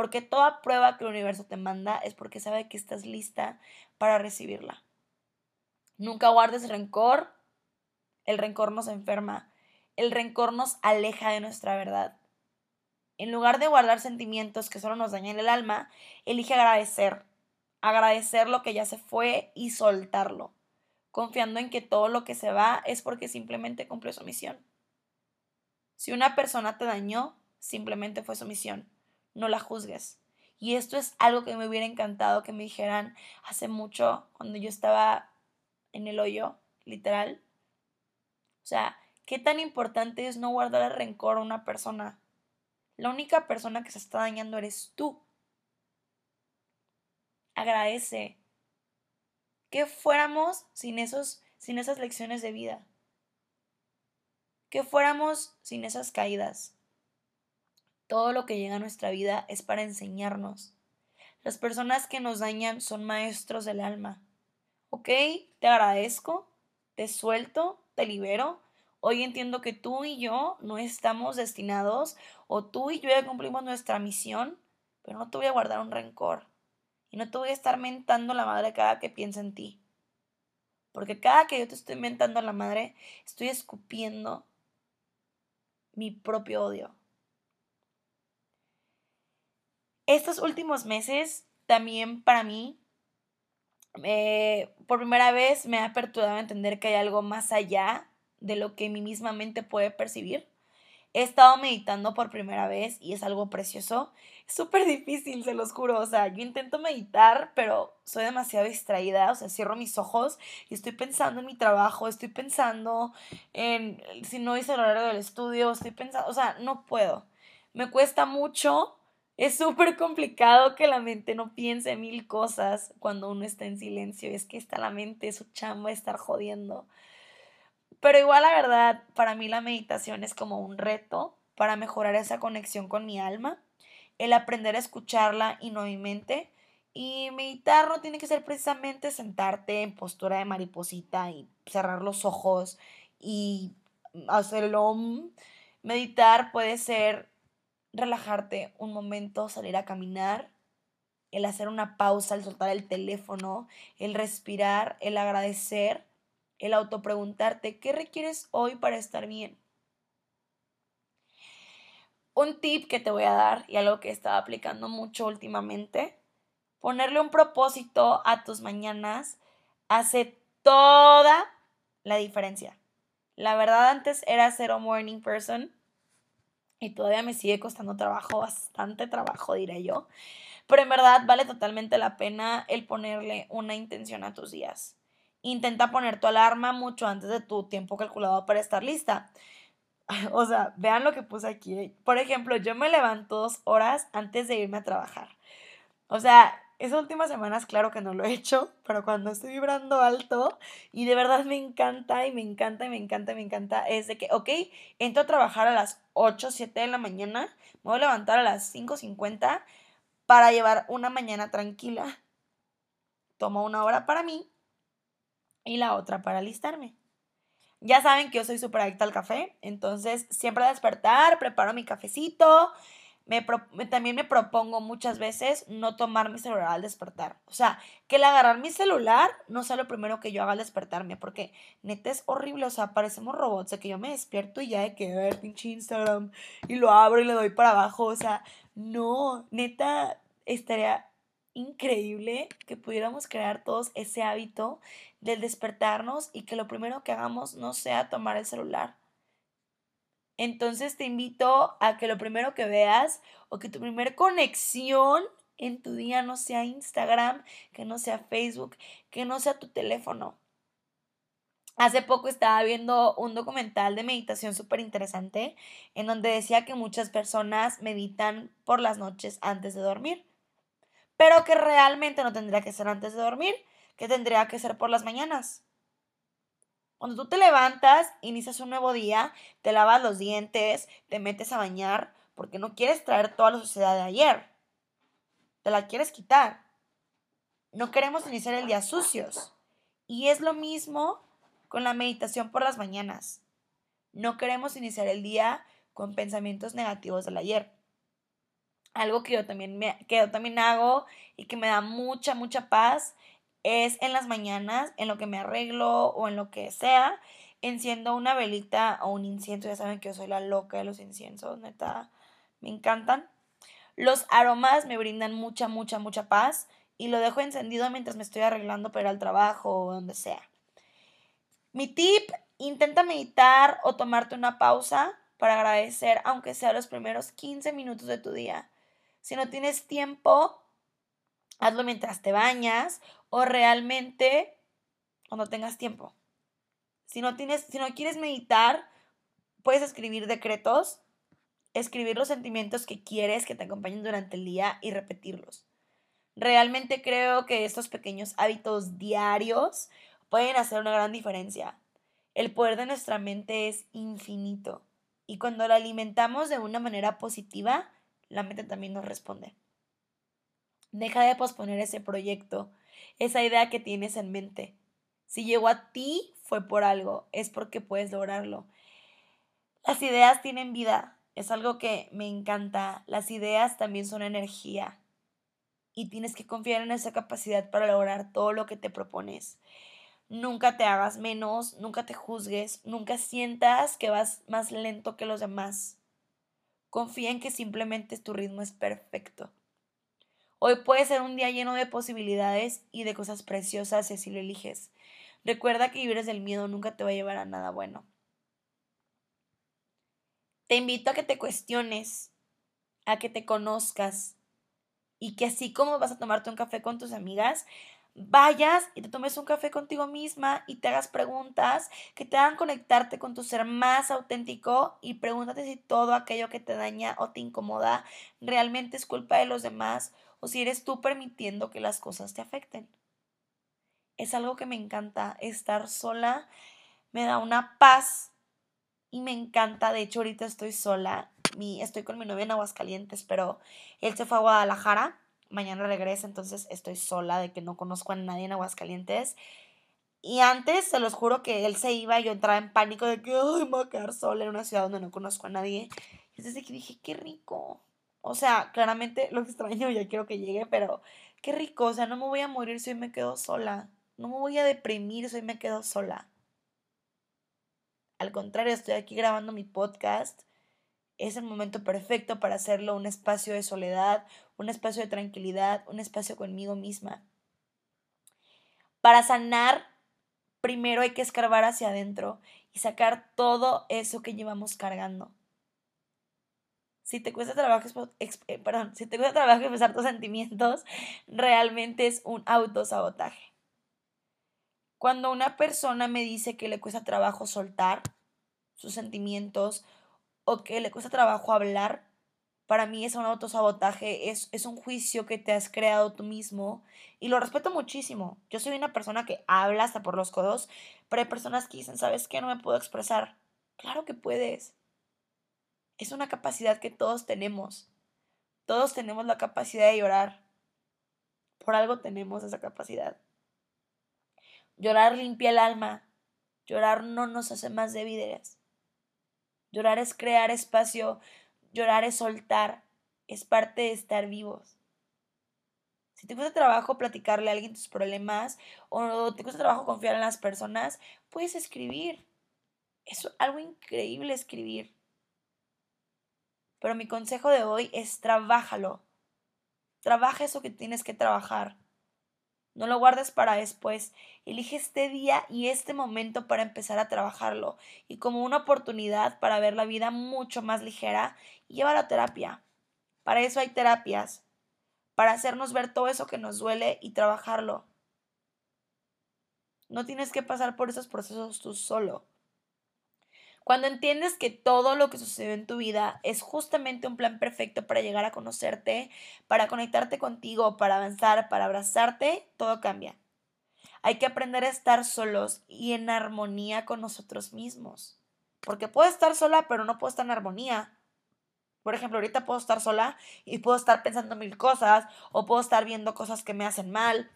Speaker 1: Porque toda prueba que el universo te manda es porque sabe que estás lista para recibirla. Nunca guardes rencor. El rencor nos enferma. El rencor nos aleja de nuestra verdad. En lugar de guardar sentimientos que solo nos dañan el alma, elige agradecer. Agradecer lo que ya se fue y soltarlo, confiando en que todo lo que se va es porque simplemente cumplió su misión. Si una persona te dañó, simplemente fue su misión. No la juzgues. Y esto es algo que me hubiera encantado que me dijeran hace mucho, cuando yo estaba en el hoyo, literal. O sea, ¿qué tan importante es no guardar el rencor a una persona? La única persona que se está dañando eres tú. Agradece. Que fuéramos sin, esos, sin esas lecciones de vida. Que fuéramos sin esas caídas. Todo lo que llega a nuestra vida es para enseñarnos. Las personas que nos dañan son maestros del alma. ¿Ok? Te agradezco, te suelto, te libero, Hoy entiendo que tú y yo no estamos destinados o tú y yo ya cumplimos nuestra misión, pero no te voy a guardar un rencor y no te voy a estar mentando la madre cada que piensa en ti. Porque cada que yo te estoy mentando a la madre, estoy escupiendo mi propio odio. Estos últimos meses también para mí, eh, por primera vez me ha aperturado a entender que hay algo más allá de lo que mi misma mente puede percibir. He estado meditando por primera vez y es algo precioso. Es súper difícil, se los juro. O sea, yo intento meditar, pero soy demasiado distraída. O sea, cierro mis ojos y estoy pensando en mi trabajo, estoy pensando en si no hice el horario del estudio, estoy pensando, o sea, no puedo. Me cuesta mucho. Es súper complicado que la mente no piense mil cosas cuando uno está en silencio. Es que está la mente, su chamba estar jodiendo. Pero igual la verdad, para mí la meditación es como un reto para mejorar esa conexión con mi alma, el aprender a escucharla y no mi mente. Y meditar no tiene que ser precisamente sentarte en postura de mariposita y cerrar los ojos y hacerlo. Meditar puede ser relajarte un momento, salir a caminar, el hacer una pausa, el soltar el teléfono, el respirar, el agradecer el autopreguntarte, ¿qué requieres hoy para estar bien? Un tip que te voy a dar y algo que he estado aplicando mucho últimamente, ponerle un propósito a tus mañanas hace toda la diferencia. La verdad antes era cero morning person y todavía me sigue costando trabajo, bastante trabajo diré yo, pero en verdad vale totalmente la pena el ponerle una intención a tus días. Intenta poner tu alarma mucho antes de tu tiempo calculado para estar lista. O sea, vean lo que puse aquí. Por ejemplo, yo me levanto dos horas antes de irme a trabajar. O sea, esas últimas semanas, claro que no lo he hecho, pero cuando estoy vibrando alto y de verdad me encanta y me encanta y me encanta y me encanta, es de que, ok, entro a trabajar a las 8, 7 de la mañana, me voy a levantar a las 5.50 para llevar una mañana tranquila. Tomo una hora para mí y la otra para alistarme. Ya saben que yo soy súper adicta al café, entonces siempre al despertar preparo mi cafecito. Me también me propongo muchas veces no tomar mi celular al despertar. O sea, que el agarrar mi celular no sea lo primero que yo haga al despertarme, porque neta es horrible. O sea, parecemos robots, de que yo me despierto y ya de que ver pinche Instagram y lo abro y le doy para abajo. O sea, no, neta estaría increíble que pudiéramos crear todos ese hábito del despertarnos y que lo primero que hagamos no sea tomar el celular. Entonces te invito a que lo primero que veas o que tu primera conexión en tu día no sea Instagram, que no sea Facebook, que no sea tu teléfono. Hace poco estaba viendo un documental de meditación súper interesante en donde decía que muchas personas meditan por las noches antes de dormir pero que realmente no tendría que ser antes de dormir, que tendría que ser por las mañanas. Cuando tú te levantas, inicias un nuevo día, te lavas los dientes, te metes a bañar, porque no quieres traer toda la sociedad de ayer. Te la quieres quitar. No queremos iniciar el día sucios. Y es lo mismo con la meditación por las mañanas. No queremos iniciar el día con pensamientos negativos del ayer algo que yo también, me, que yo también hago y que me da mucha, mucha paz es en las mañanas, en lo que me arreglo o en lo que sea, enciendo una velita o un incienso. Ya saben que yo soy la loca de los inciensos, neta, me encantan. Los aromas me brindan mucha, mucha, mucha paz y lo dejo encendido mientras me estoy arreglando para ir al trabajo o donde sea. Mi tip, intenta meditar o tomarte una pausa para agradecer, aunque sea los primeros 15 minutos de tu día. Si no tienes tiempo, hazlo mientras te bañas o realmente cuando tengas tiempo. Si no tienes, si no quieres meditar, puedes escribir decretos, escribir los sentimientos que quieres que te acompañen durante el día y repetirlos. Realmente creo que estos pequeños hábitos diarios pueden hacer una gran diferencia. El poder de nuestra mente es infinito y cuando lo alimentamos de una manera positiva, la mente también nos responde. Deja de posponer ese proyecto, esa idea que tienes en mente. Si llegó a ti, fue por algo, es porque puedes lograrlo. Las ideas tienen vida, es algo que me encanta. Las ideas también son energía y tienes que confiar en esa capacidad para lograr todo lo que te propones. Nunca te hagas menos, nunca te juzgues, nunca sientas que vas más lento que los demás. Confía en que simplemente tu ritmo es perfecto. Hoy puede ser un día lleno de posibilidades y de cosas preciosas si así lo eliges. Recuerda que vivir desde el miedo nunca te va a llevar a nada bueno. Te invito a que te cuestiones, a que te conozcas y que así como vas a tomarte un café con tus amigas, vayas y te tomes un café contigo misma y te hagas preguntas que te hagan conectarte con tu ser más auténtico y pregúntate si todo aquello que te daña o te incomoda realmente es culpa de los demás o si eres tú permitiendo que las cosas te afecten. Es algo que me encanta, estar sola me da una paz y me encanta, de hecho ahorita estoy sola, mi, estoy con mi novia en Aguascalientes, pero él se fue a Guadalajara mañana regresa, entonces estoy sola de que no conozco a nadie en Aguascalientes. Y antes, se los juro que él se iba y yo entraba en pánico de que, ay, me voy a quedar sola en una ciudad donde no conozco a nadie. Y desde que dije, qué rico. O sea, claramente lo extraño, ya quiero que llegue, pero qué rico. O sea, no me voy a morir si hoy me quedo sola. No me voy a deprimir si hoy me quedo sola. Al contrario, estoy aquí grabando mi podcast es el momento perfecto para hacerlo un espacio de soledad, un espacio de tranquilidad, un espacio conmigo misma. Para sanar, primero hay que escarbar hacia adentro y sacar todo eso que llevamos cargando. Si te cuesta trabajo, eh, perdón, si te cuesta trabajo expresar tus sentimientos, realmente es un autosabotaje. Cuando una persona me dice que le cuesta trabajo soltar sus sentimientos, o que le cuesta trabajo hablar, para mí es un autosabotaje, es, es un juicio que te has creado tú mismo y lo respeto muchísimo. Yo soy una persona que habla hasta por los codos, pero hay personas que dicen, ¿sabes qué? No me puedo expresar. Claro que puedes. Es una capacidad que todos tenemos. Todos tenemos la capacidad de llorar. Por algo tenemos esa capacidad. Llorar limpia el alma. Llorar no nos hace más débiles. Llorar es crear espacio, llorar es soltar, es parte de estar vivos. Si te cuesta trabajo platicarle a alguien tus problemas o te cuesta trabajo confiar en las personas, puedes escribir. Es algo increíble escribir. Pero mi consejo de hoy es trabájalo. Trabaja eso que tienes que trabajar. No lo guardes para después. Elige este día y este momento para empezar a trabajarlo y como una oportunidad para ver la vida mucho más ligera y lleva la terapia. Para eso hay terapias, para hacernos ver todo eso que nos duele y trabajarlo. No tienes que pasar por esos procesos tú solo. Cuando entiendes que todo lo que sucede en tu vida es justamente un plan perfecto para llegar a conocerte, para conectarte contigo, para avanzar, para abrazarte, todo cambia. Hay que aprender a estar solos y en armonía con nosotros mismos. Porque puedo estar sola, pero no puedo estar en armonía. Por ejemplo, ahorita puedo estar sola y puedo estar pensando mil cosas, o puedo estar viendo cosas que me hacen mal,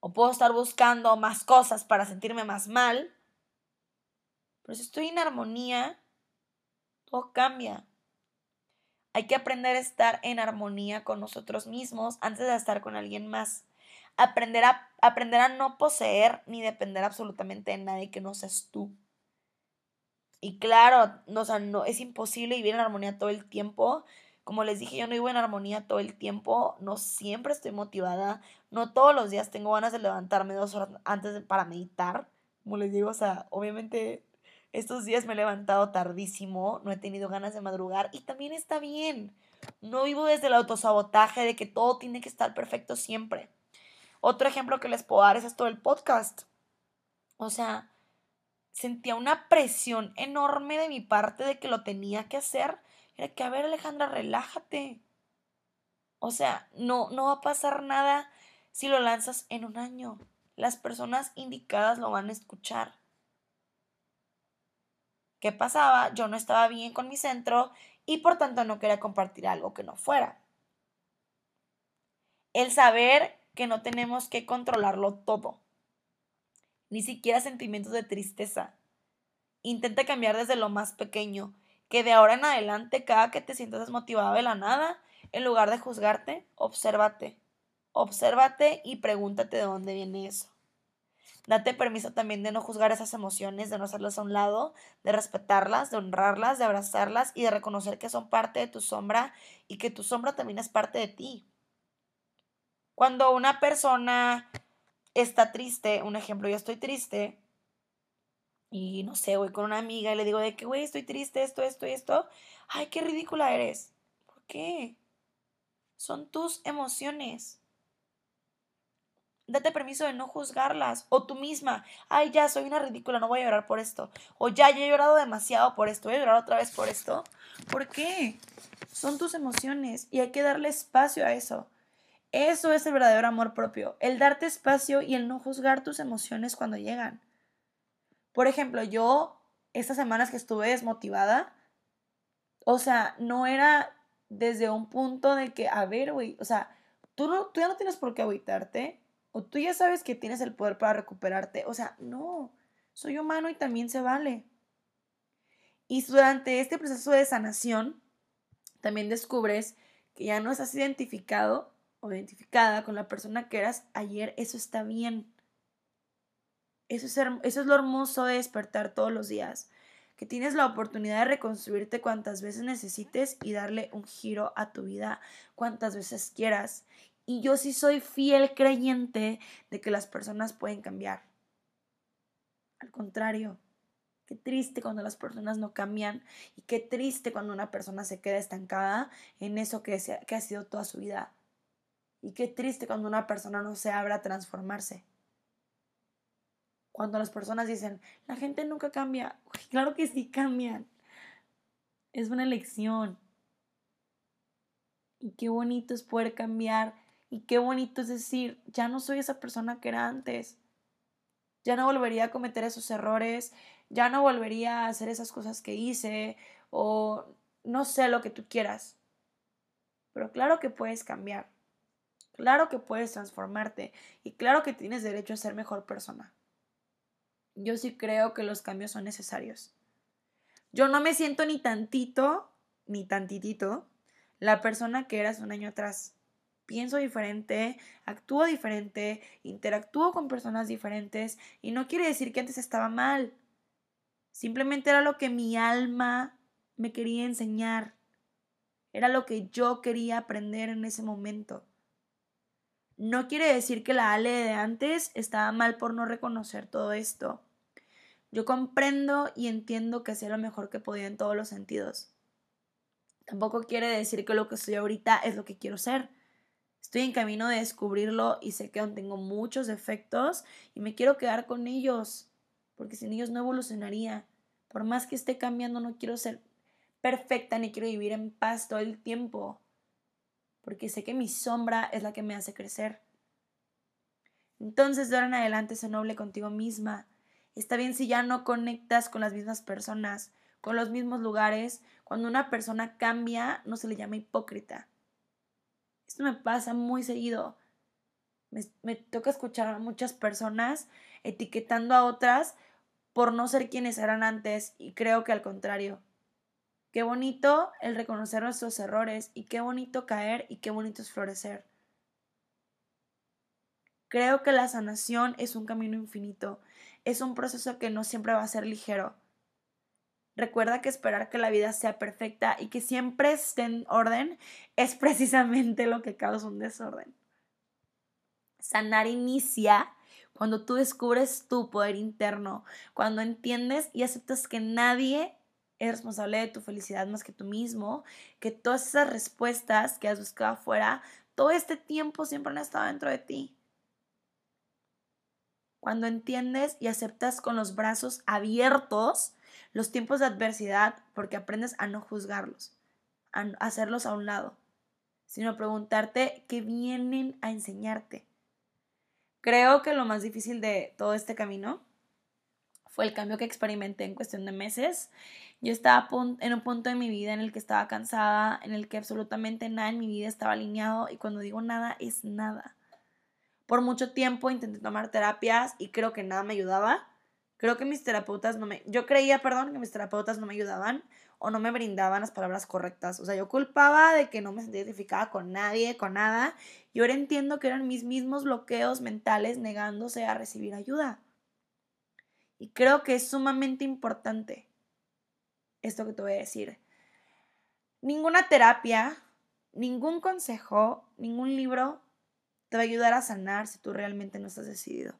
Speaker 1: o puedo estar buscando más cosas para sentirme más mal. Pero si estoy en armonía, todo cambia. Hay que aprender a estar en armonía con nosotros mismos antes de estar con alguien más. Aprender a, aprender a no poseer ni depender absolutamente de nadie que no seas tú. Y claro, no, no, es imposible vivir en armonía todo el tiempo. Como les dije, yo no vivo en armonía todo el tiempo, no siempre estoy motivada, no todos los días tengo ganas de levantarme dos horas antes para meditar. Como les digo, o sea, obviamente estos días me he levantado tardísimo, no he tenido ganas de madrugar y también está bien. No vivo desde el autosabotaje de que todo tiene que estar perfecto siempre. Otro ejemplo que les puedo dar es esto del podcast. O sea, sentía una presión enorme de mi parte de que lo tenía que hacer. Era que, a ver, Alejandra, relájate. O sea, no, no va a pasar nada si lo lanzas en un año. Las personas indicadas lo van a escuchar. ¿Qué pasaba? Yo no estaba bien con mi centro y por tanto no quería compartir algo que no fuera. El saber que no tenemos que controlarlo todo, ni siquiera sentimientos de tristeza. Intenta cambiar desde lo más pequeño, que de ahora en adelante, cada que te sientas desmotivado de la nada, en lugar de juzgarte, obsérvate. Obsérvate y pregúntate de dónde viene eso. Date permiso también de no juzgar esas emociones, de no hacerlas a un lado, de respetarlas, de honrarlas, de abrazarlas y de reconocer que son parte de tu sombra y que tu sombra también es parte de ti. Cuando una persona está triste, un ejemplo, yo estoy triste y no sé, voy con una amiga y le digo de que, güey, estoy triste, esto, esto y esto. Ay, qué ridícula eres. ¿Por qué? Son tus emociones date permiso de no juzgarlas. O tú misma, ay, ya soy una ridícula, no voy a llorar por esto. O ya, ya he llorado demasiado por esto, voy a llorar otra vez por esto. ¿Por qué? Son tus emociones y hay que darle espacio a eso. Eso es el verdadero amor propio, el darte espacio y el no juzgar tus emociones cuando llegan. Por ejemplo, yo, estas semanas que estuve desmotivada, o sea, no era desde un punto de que, a ver, güey, o sea, tú, no, tú ya no tienes por qué agüitarte, o tú ya sabes que tienes el poder para recuperarte. O sea, no, soy humano y también se vale. Y durante este proceso de sanación, también descubres que ya no estás identificado o identificada con la persona que eras ayer. Eso está bien. Eso es, eso es lo hermoso de despertar todos los días. Que tienes la oportunidad de reconstruirte cuantas veces necesites y darle un giro a tu vida cuantas veces quieras. Y yo sí soy fiel creyente de que las personas pueden cambiar. Al contrario, qué triste cuando las personas no cambian y qué triste cuando una persona se queda estancada en eso que, ha sido toda su vida. Y qué triste cuando una persona no se abra a transformarse. Cuando las personas dicen, la gente nunca cambia. claro que sí cambian. Es una elección. Y qué bonito es poder cambiar y qué bonito es decir, ya no soy esa persona que era antes. Ya no volvería a cometer esos errores, ya no volvería a hacer esas cosas que hice o no sé lo que tú quieras. Pero claro que puedes cambiar. Claro que puedes transformarte y claro que tienes derecho a ser mejor persona. Yo sí creo que los cambios son necesarios. Yo no me siento ni tantito, ni tantitito, la persona que eras un año atrás pienso diferente, actúo diferente, interactúo con personas diferentes y no quiere decir que antes estaba mal. Simplemente era lo que mi alma me quería enseñar. Era lo que yo quería aprender en ese momento. No quiere decir que la Ale de antes estaba mal por no reconocer todo esto. Yo comprendo y entiendo que hacía lo mejor que podía en todos los sentidos. Tampoco quiere decir que lo que soy ahorita es lo que quiero ser. Estoy en camino de descubrirlo y sé que aún tengo muchos defectos y me quiero quedar con ellos, porque sin ellos no evolucionaría. Por más que esté cambiando, no quiero ser perfecta ni quiero vivir en paz todo el tiempo, porque sé que mi sombra es la que me hace crecer. Entonces, de ahora en adelante, sé noble contigo misma. Está bien si ya no conectas con las mismas personas, con los mismos lugares. Cuando una persona cambia, no se le llama hipócrita esto me pasa muy seguido. Me, toca escuchar a muchas personas etiquetando a otras por no ser quienes eran antes y creo que al contrario. Qué bonito el reconocer nuestros errores y qué bonito caer y qué bonito es florecer. Creo que la sanación es un camino infinito, es un proceso que no siempre va a ser ligero. Recuerda que esperar que la vida sea perfecta y que siempre esté en orden es precisamente lo que causa un desorden. Sanar inicia cuando tú descubres tu poder interno, cuando entiendes y aceptas que nadie es responsable de tu felicidad más que tú mismo, que todas esas respuestas que has buscado afuera, todo este tiempo siempre han estado dentro de ti. Cuando entiendes y aceptas con los brazos abiertos los tiempos de adversidad porque aprendes a no juzgarlos, a hacerlos a un lado, sino preguntarte qué vienen a enseñarte. Creo que lo más difícil de todo este camino fue el cambio que experimenté en cuestión de meses. Yo estaba en un punto de mi vida en el que estaba cansada, en el que absolutamente nada en mi vida estaba alineado y cuando digo nada es nada. Por mucho tiempo intenté tomar terapias y creo que nada me ayudaba. Creo que mis terapeutas no me... Yo creía, perdón, que mis terapeutas no me ayudaban o no me brindaban las palabras correctas. O sea, yo culpaba de que no me sentía identificada con nadie, con nada. Y ahora entiendo que eran mis mismos bloqueos mentales negándose a recibir ayuda. Y creo que es sumamente importante esto que te voy a decir. Ninguna terapia, ningún consejo, ningún libro te va a ayudar a sanar si tú realmente no estás decidido.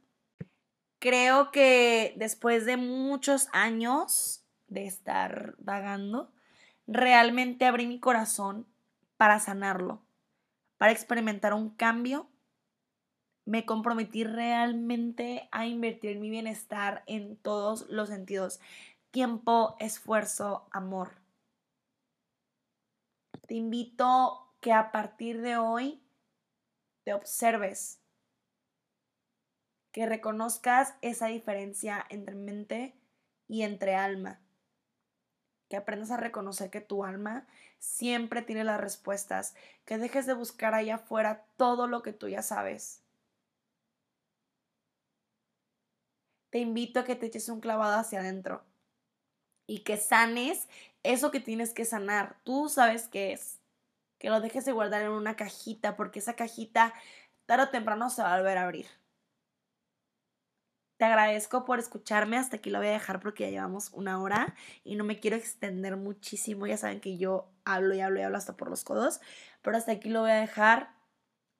Speaker 1: Creo que después de muchos años de estar vagando, realmente abrí mi corazón para sanarlo, para experimentar un cambio. Me comprometí realmente a invertir mi bienestar en todos los sentidos. Tiempo, esfuerzo, amor. Te invito que a partir de hoy te observes, que reconozcas esa diferencia entre mente y entre alma, que aprendas a reconocer que tu alma siempre tiene las respuestas, que dejes de buscar allá afuera todo lo que tú ya sabes. Te invito a que te eches un clavado hacia adentro y que sanes eso que tienes que sanar. Tú sabes qué es que lo dejes de guardar en una cajita, porque esa cajita tarde o temprano se va a volver a abrir. Te agradezco por escucharme, hasta aquí lo voy a dejar porque ya llevamos una hora y no me quiero extender muchísimo, ya saben que yo hablo y hablo y hablo hasta por los codos, pero hasta aquí lo voy a dejar.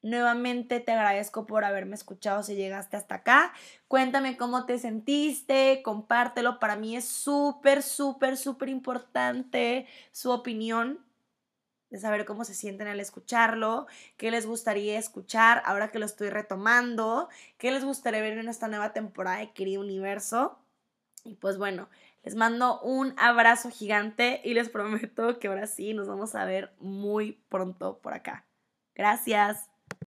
Speaker 1: Nuevamente te agradezco por haberme escuchado si llegaste hasta acá. Cuéntame cómo te sentiste, compártelo. Para mí es súper, súper, súper importante su opinión de saber cómo se sienten al escucharlo, qué les gustaría escuchar ahora que lo estoy retomando, qué les gustaría ver en esta nueva temporada de Querido Universo. Y pues bueno, les mando un abrazo gigante y les prometo que ahora sí nos vamos a ver muy pronto por acá. Gracias.